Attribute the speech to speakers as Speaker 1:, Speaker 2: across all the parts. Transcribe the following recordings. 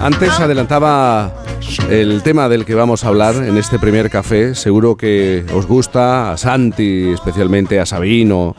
Speaker 1: Antes adelantaba el tema del que vamos a hablar en este primer café. Seguro que os gusta, a Santi, especialmente a Sabino,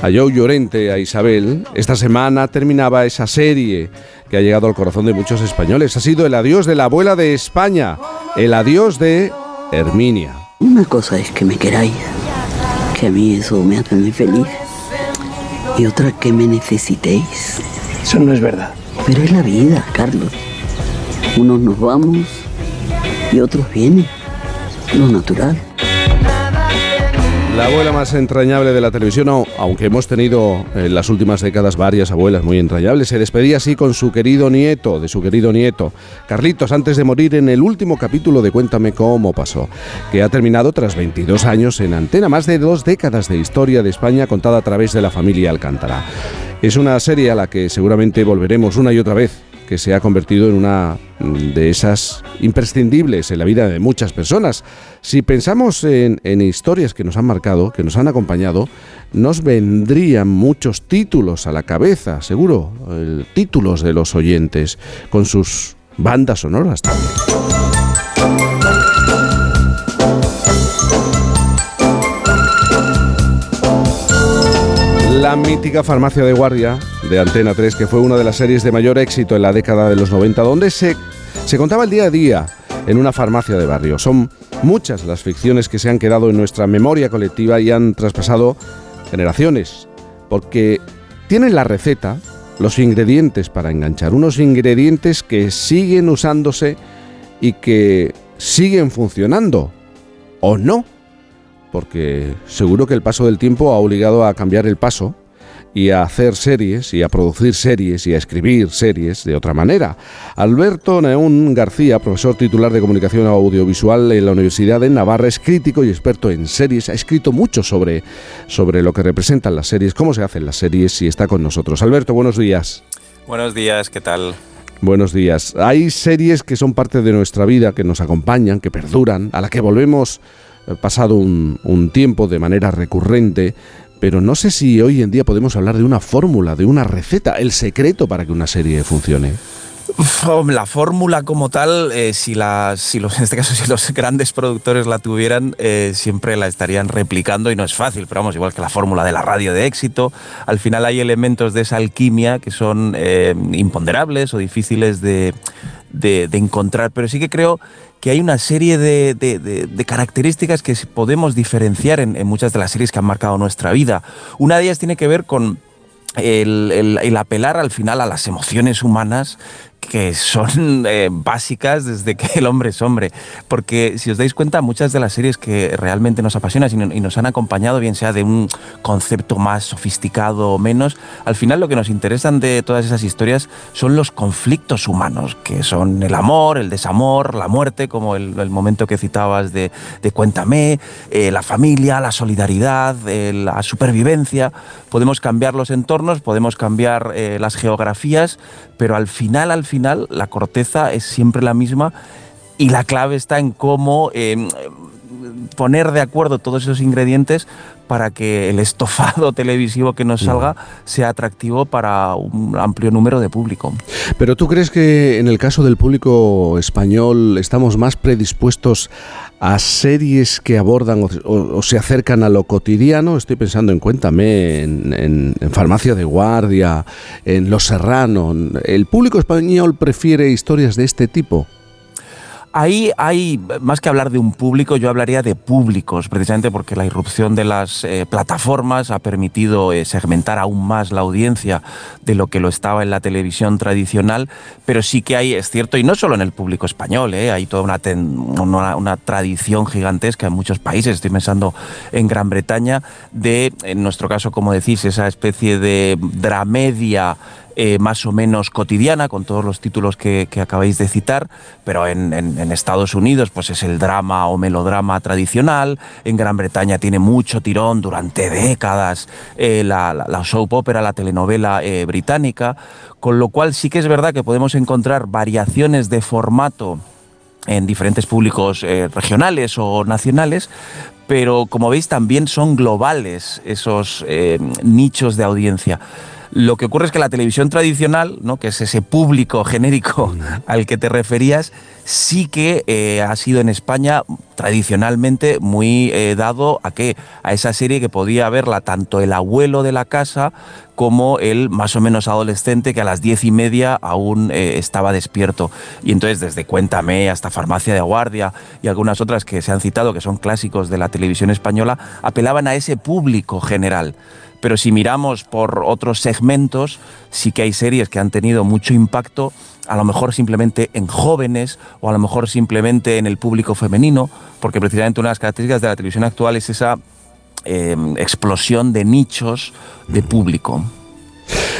Speaker 1: a Joe Llorente, a Isabel. Esta semana terminaba esa serie que ha llegado al corazón de muchos españoles. Ha sido el adiós de la abuela de España, el adiós de Herminia.
Speaker 2: Una cosa es que me queráis, que a mí eso me hace muy feliz. Y otra que me necesitéis.
Speaker 3: Eso no es verdad.
Speaker 2: Pero es la vida, Carlos. Unos nos vamos y otros vienen. Lo natural.
Speaker 1: La abuela más entrañable de la televisión, aunque hemos tenido en las últimas décadas varias abuelas muy entrañables, se despedía así con su querido nieto, de su querido nieto, Carlitos, antes de morir en el último capítulo de Cuéntame cómo pasó, que ha terminado tras 22 años en antena, más de dos décadas de historia de España contada a través de la familia Alcántara. Es una serie a la que seguramente volveremos una y otra vez que se ha convertido en una de esas imprescindibles en la vida de muchas personas. Si pensamos en, historias que nos han marcado, que nos han acompañado, nos vendrían muchos títulos a la cabeza, seguro, títulos de los oyentes, con sus bandas sonoras también. La mítica farmacia de guardia de Antena 3, que fue una de las series de mayor éxito en la década de los 90, donde se, se contaba el día a día en una farmacia de barrio. Son muchas las ficciones que se han quedado en nuestra memoria colectiva y han traspasado generaciones, porque tienen la receta, los ingredientes para enganchar, unos ingredientes que siguen usándose y que siguen funcionando, o no porque seguro que el paso del tiempo ha obligado a cambiar el paso y a hacer series y a producir series y a escribir series de otra manera. Alberto Neón García, profesor titular de comunicación audiovisual en la Universidad de Navarra, es crítico y experto en series, ha escrito mucho sobre, sobre lo que representan las series, cómo se hacen las series y está con nosotros. Alberto, buenos días.
Speaker 4: Buenos días, ¿qué tal?
Speaker 1: Buenos días. Hay series que son parte de nuestra vida, que nos acompañan, que perduran, a la que volvemos pasado un, tiempo de manera recurrente, pero no sé si hoy en día podemos hablar de una fórmula, de una receta, el secreto para que una serie funcione.
Speaker 4: La fórmula como tal, eh, si, si los, en este caso si los grandes productores la tuvieran, eh, siempre la estarían replicando y no es fácil, pero vamos, igual que la fórmula de la radio de éxito, al final hay elementos de esa alquimia que son eh, imponderables o difíciles de, de, encontrar, pero sí que creo que hay una serie de, características que podemos diferenciar en, muchas de las series que han marcado nuestra vida. Una de ellas tiene que ver con el, apelar al final a las emociones humanas que son eh, básicas desde que el hombre es hombre. Porque si os dais cuenta, muchas de las series que realmente nos apasionan y nos han acompañado, bien sea de un concepto más sofisticado o menos, al final lo que nos interesan de todas esas historias son los conflictos humanos, que son el amor, el desamor, la muerte, como el, momento que citabas de, Cuéntame, eh, la familia, la solidaridad, eh, la supervivencia. Podemos cambiar los entornos, podemos cambiar las geografías, pero al final, al final, la corteza es siempre la misma y la clave está en cómo eh, poner de acuerdo todos esos ingredientes para que el estofado televisivo que nos salga sea atractivo para un amplio número de público.
Speaker 1: Pero tú crees que en el caso del público español estamos más predispuestos a series que abordan o, se acercan a lo cotidiano. Estoy pensando en Cuéntame, en, Farmacia de Guardia, en Los Serrano. ¿El público español prefiere historias de este tipo?
Speaker 4: Ahí hay, más que hablar de un público, yo hablaría de públicos, precisamente porque la irrupción de las eh, plataformas ha permitido eh, segmentar aún más la audiencia de lo que lo estaba en la televisión tradicional, pero sí que hay, es cierto, y no solo en el público español, eh, hay toda una, una, tradición gigantesca en muchos países, estoy pensando en Gran Bretaña, de, en nuestro caso, como decís, esa especie de dramedia eh, más o menos cotidiana, con todos los títulos que, acabáis de citar, pero en, Estados Unidos pues es el drama o melodrama tradicional, en Gran Bretaña tiene mucho tirón durante décadas eh, la, soap opera, la telenovela eh, británica, con lo cual sí que es verdad que podemos encontrar variaciones de formato en diferentes públicos regionales o nacionales, pero como veis también son globales esos nichos de audiencia. Lo que ocurre es que la televisión tradicional, ¿no? que es ese público genérico al que te referías, sí que eh, ha sido en España tradicionalmente muy eh, dado a que a esa serie que podía verla tanto el abuelo de la casa como el más o menos adolescente que a las diez y media aún eh, estaba despierto. Y entonces desde Cuéntame hasta Farmacia de Guardia y algunas otras que se han citado, que son clásicos de la televisión española, apelaban a ese público general. Pero si miramos por otros segmentos, sí que hay series que han tenido mucho impacto, a lo mejor simplemente en jóvenes o a lo mejor simplemente en el público femenino, porque precisamente una de las características de la televisión actual es esa Em, explosión de nichos de público.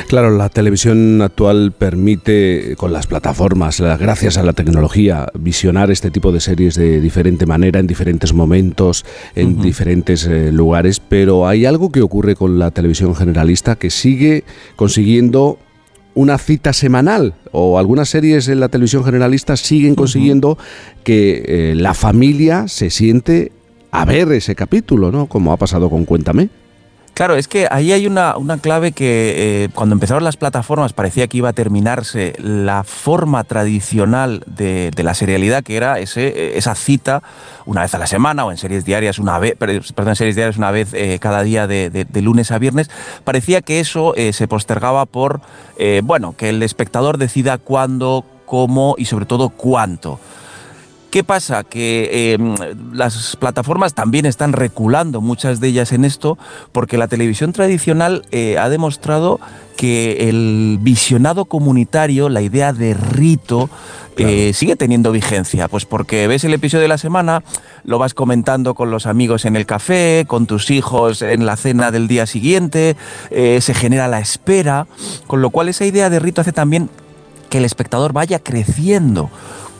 Speaker 1: Claro, la televisión actual permite, con las plataformas, gracias a la tecnología, visionar este tipo de series de diferente manera, en diferentes momentos, en diferentes eh, lugares, pero hay algo que ocurre con la televisión generalista que sigue consiguiendo una cita semanal o algunas series en la televisión generalista siguen consiguiendo que eh, la familia se siente a ver ese capítulo, ¿no? Como ha pasado con Cuéntame.
Speaker 4: Claro, es que ahí hay una, clave que eh, cuando empezaron las plataformas parecía que iba a terminarse la forma tradicional de, la serialidad, que era ese, eh, esa cita una vez a la semana o en series diarias una vez, perdón, series diarias una vez eh, cada día de, lunes a viernes. Parecía que eso se postergaba por, bueno, que el espectador decida cuándo, cómo y sobre todo cuánto. ¿Qué pasa? Que em, las plataformas también están reculando, muchas de ellas en esto, porque la televisión tradicional eh, ha demostrado que el visionado comunitario, la idea de rito, eh, sigue teniendo vigencia. Pues porque ves el episodio de la semana, lo vas comentando con los amigos en el café, con tus hijos en la cena del día siguiente, eh, se genera la espera, con lo cual esa idea de rito hace también que el espectador vaya creciendo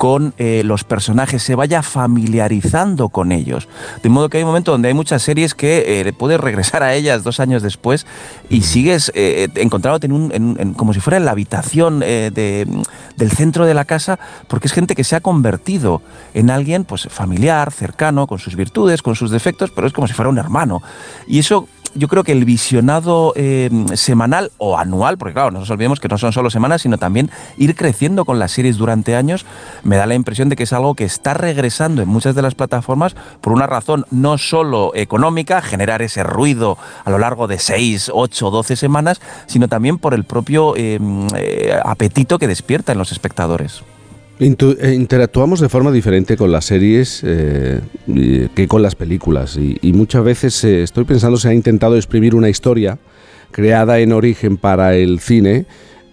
Speaker 4: con eh, los personajes, se vaya familiarizando con ellos. De modo que hay un momento donde hay muchas series que eh, puedes regresar a ellas dos años después y sigues eh, encontrándote en como si fuera en la habitación del centro de la casa, porque es gente que se ha convertido en alguien pues, familiar, cercano, con sus virtudes, con sus defectos, pero es como si fuera un hermano. Y eso yo creo que el visionado eh, semanal o anual, porque claro, no nos olvidemos que no son solo semanas, sino también ir creciendo con las series durante años, me da la impresión de que es algo que está regresando en muchas de las plataformas por una razón no solo económica, generar ese ruido a lo largo de 6, 8, 12 semanas, sino también por el propio eh, eh, apetito que despierta en los espectadores.
Speaker 1: Eh, interactuamos de forma diferente con las series eh, que con las películas y, muchas veces eh, estoy pensando se ha intentado exprimir una historia creada en origen para el cine,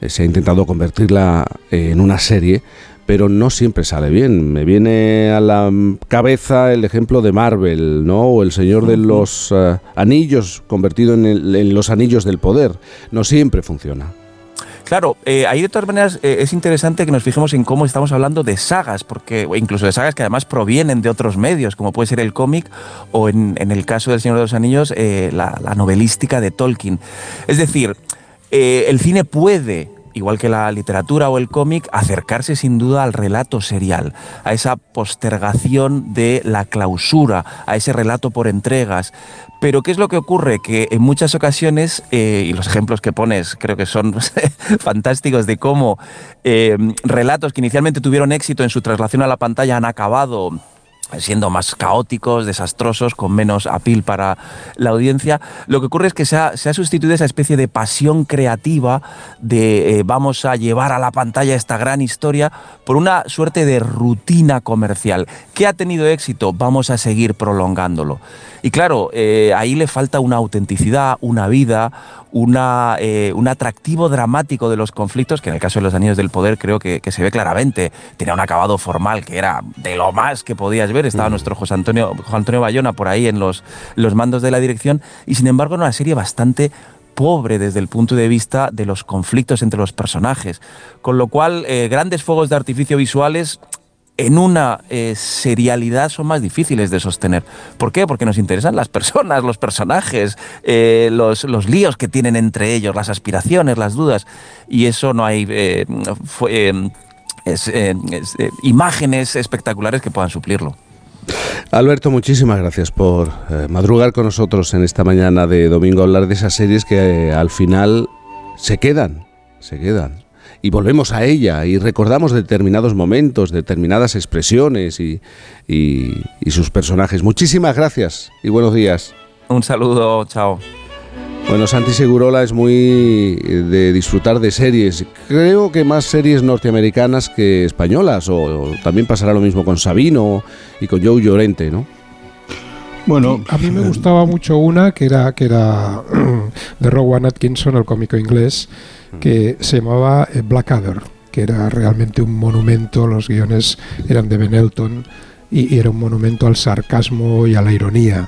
Speaker 1: se ha intentado convertirla en una serie, pero no siempre sale bien. Me viene a la cabeza el ejemplo de Marvel, ¿no? O el Señor de los Anillos convertido en los Anillos del Poder. No siempre funciona.
Speaker 4: Claro, eh, ahí de todas maneras eh, es interesante que nos fijemos en cómo estamos hablando de sagas, porque incluso de sagas que además provienen de otros medios, como puede ser el cómic o en, el caso del Señor de los Anillos, eh, la, novelística de Tolkien. Es decir, el cine puede igual que la literatura o el cómic, acercarse sin duda al relato serial, a esa postergación de la clausura, a ese relato por entregas. Pero ¿qué es lo que ocurre? Que en muchas ocasiones, eh, y los ejemplos que pones creo que son fantásticos de cómo eh, relatos que inicialmente tuvieron éxito en su traslación a la pantalla han acabado siendo más caóticos, desastrosos, con menos apil para la audiencia. Lo que ocurre es que se ha, sustituido esa especie de pasión creativa de eh, vamos a llevar a la pantalla esta gran historia por una suerte de rutina comercial. que ha tenido éxito? Vamos a seguir prolongándolo. Y claro, eh, ahí le falta una autenticidad, una vida, una, eh, un atractivo dramático de los conflictos, que en el caso de los Anillos del Poder creo que, se ve claramente. Tenía un acabado formal que era de lo más que podías ver. Estaba mm. nuestro José Antonio, José Antonio Bayona por ahí en los, los mandos de la dirección. Y sin embargo, era una serie bastante pobre desde el punto de vista de los conflictos entre los personajes. Con lo cual, eh, grandes fuegos de artificio visuales en una eh, serialidad son más difíciles de sostener. ¿Por qué? Porque nos interesan las personas, los personajes, eh, los, líos que tienen entre ellos, las aspiraciones, las dudas. Y eso no hay eh, imágenes espectaculares que puedan suplirlo.
Speaker 1: Alberto, muchísimas gracias por madrugar con nosotros en esta mañana de domingo, hablar de esas series que al final se quedan, se quedan. Y volvemos a ella y recordamos determinados momentos, determinadas expresiones y, y, y sus personajes. Muchísimas gracias y buenos días.
Speaker 4: Un saludo, chao.
Speaker 1: Bueno, Santi Segurola es muy de disfrutar de series. Creo que más series norteamericanas que españolas, o, o también pasará lo mismo con Sabino y con Joe Llorente, ¿no?
Speaker 3: Bueno, a mí me gustaba mucho una que era que era de Rowan Atkinson, el cómico inglés, que se llamaba eh, Blackadder, que era realmente un monumento. Los guiones eran de Ben Elton y, y era un monumento al sarcasmo y a la ironía.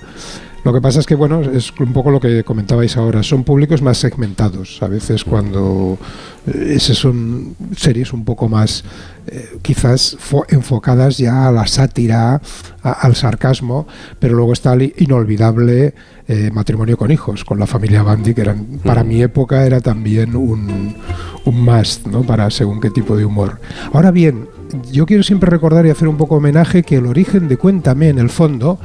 Speaker 3: Lo que pasa es que, bueno, es un poco lo que comentabais ahora, son públicos más segmentados. A veces cuando eh, esas son series un poco más, eh, quizás fo- enfocadas ya a la sátira, a- al sarcasmo, pero luego está el inolvidable eh, Matrimonio con hijos, con la familia Bundy, que eran, para mi época era también un, un must, ¿no? Para según qué tipo de humor. Ahora bien, yo quiero siempre recordar y hacer un poco homenaje que el origen de Cuéntame, en el fondo,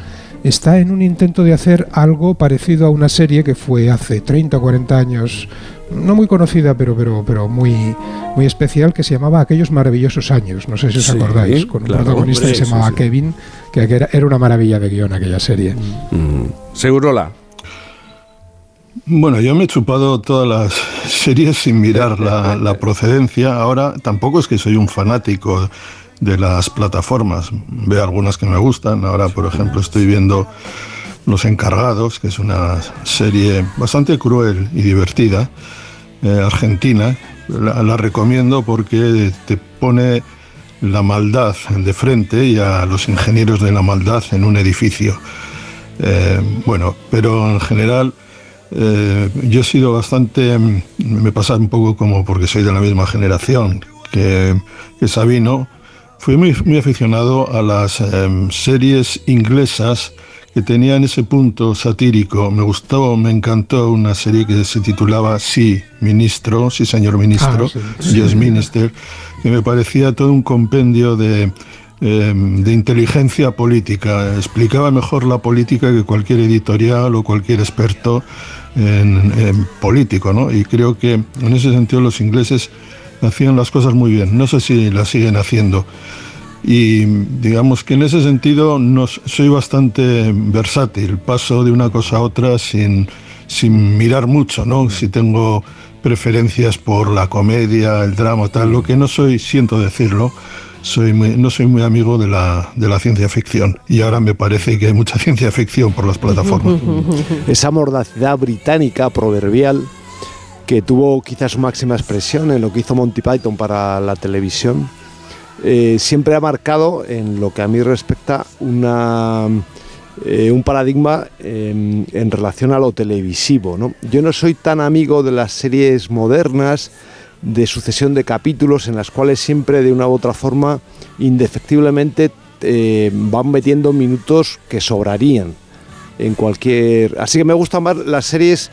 Speaker 3: está en un intento de hacer algo parecido a una serie que fue hace 30 o 40 años, no muy conocida, pero, pero, pero muy, muy especial, que se llamaba Aquellos maravillosos años. No sé si os
Speaker 1: Sí,
Speaker 3: acordáis, con un protagonista
Speaker 1: hombre,
Speaker 3: que se
Speaker 1: sí,
Speaker 3: llamaba
Speaker 1: sí.
Speaker 3: Kevin, que era, era una maravilla de guion aquella serie.
Speaker 1: Mm. Segurola.
Speaker 5: Bueno, yo me he chupado todas las series sin mirar la, la procedencia. Ahora tampoco es que soy un fanático de las plataformas. Veo algunas que me gustan. Ahora, por ejemplo, estoy viendo Los Encargados, que es una serie bastante cruel y divertida, eh, argentina. La, recomiendo porque te pone la maldad de frente y a los ingenieros de la maldad en un edificio. Eh, bueno, pero en general eh, yo he sido bastante, me pasa un poco como porque soy de la misma generación que Sabino, fui muy, muy aficionado a las em, series inglesas que tenían ese punto satírico. Me gustó, me encantó una serie que se titulaba Sí, ministro, sí, señor ministro,
Speaker 3: Ah, sí.
Speaker 5: Yes, minister, que me parecía todo un compendio de, em, de inteligencia política. Explicaba mejor la política que cualquier editorial o cualquier experto en, en político, ¿no? Y creo que en ese sentido los ingleses hacían las cosas muy bien. No sé si las siguen haciendo. Y digamos que en ese sentido no, soy bastante versátil, paso de una cosa a otra sin, sin mirar mucho, ¿no? Si tengo preferencias por la comedia, el drama, tal, lo que no soy, siento decirlo, soy muy- no soy muy amigo de la, de la ciencia ficción. Y ahora me parece que hay mucha ciencia ficción por las plataformas.
Speaker 6: esa mordacidad británica proverbial que tuvo quizás su máxima expresión en lo que hizo Monty Python para la televisión, eh, siempre ha marcado, en lo que a mí respecta, una, eh, un paradigma en, relación a lo televisivo. ¿no? Yo no soy tan amigo de las series modernas, de sucesión de capítulos en las cuales siempre de una u otra forma, indefectiblemente, eh, van metiendo minutos que sobrarían en cualquier... Así que me gustan más las series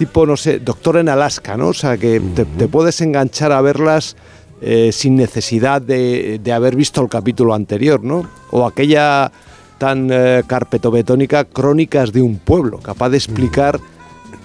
Speaker 6: tipo, no sé, Doctor en Alaska, ¿no? O sea, que te, te puedes enganchar a verlas eh, sin necesidad de, de haber visto el capítulo anterior, ¿no? O aquella tan eh, carpetobetónica Crónicas de un pueblo, capaz de explicar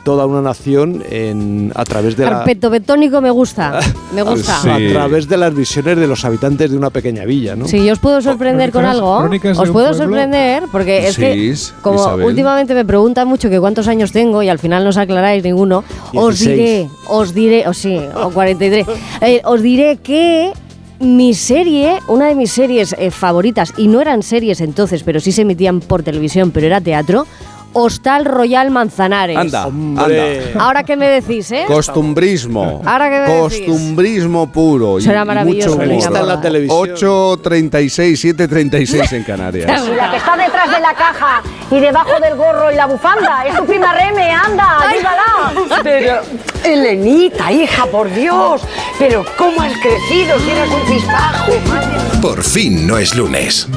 Speaker 6: toda una nación en, a través de la...
Speaker 7: Carpeto betónico me gusta, me gusta.
Speaker 1: Sí.
Speaker 6: A través de las visiones de los habitantes de una pequeña villa, ¿no?
Speaker 7: Si yo os puedo sorprender con algo, os puedo
Speaker 3: pueblo.
Speaker 7: sorprender porque es
Speaker 1: Sí,
Speaker 7: que como
Speaker 1: Isabel.
Speaker 7: últimamente me preguntan mucho que cuántos años tengo y al final no os aclaráis ninguno, os
Speaker 6: 16.
Speaker 7: diré, os diré, o sí, o 43, eh, os diré que mi serie, una de mis series eh, favoritas, y no eran series entonces, pero sí se emitían por televisión, pero era teatro, Hostal Royal Manzanares.
Speaker 1: Anda,
Speaker 6: Hombre.
Speaker 1: anda.
Speaker 7: Ahora qué me decís, ¿eh?
Speaker 1: Costumbrismo.
Speaker 7: Ahora que me decís.
Speaker 1: Costumbrismo puro. y-
Speaker 7: Será
Speaker 1: y
Speaker 7: maravilloso,
Speaker 1: mucho humor.
Speaker 6: Está en la televisión.
Speaker 1: 8.36, 7.36 en Canarias.
Speaker 8: La que está detrás de la caja y debajo del gorro y la bufanda. Es tu prima Reme, anda, ayúdala. Pero, Elenita, hija, por Dios. Pero, ¿cómo has crecido si eres un chispajo?
Speaker 9: Por fin no es lunes.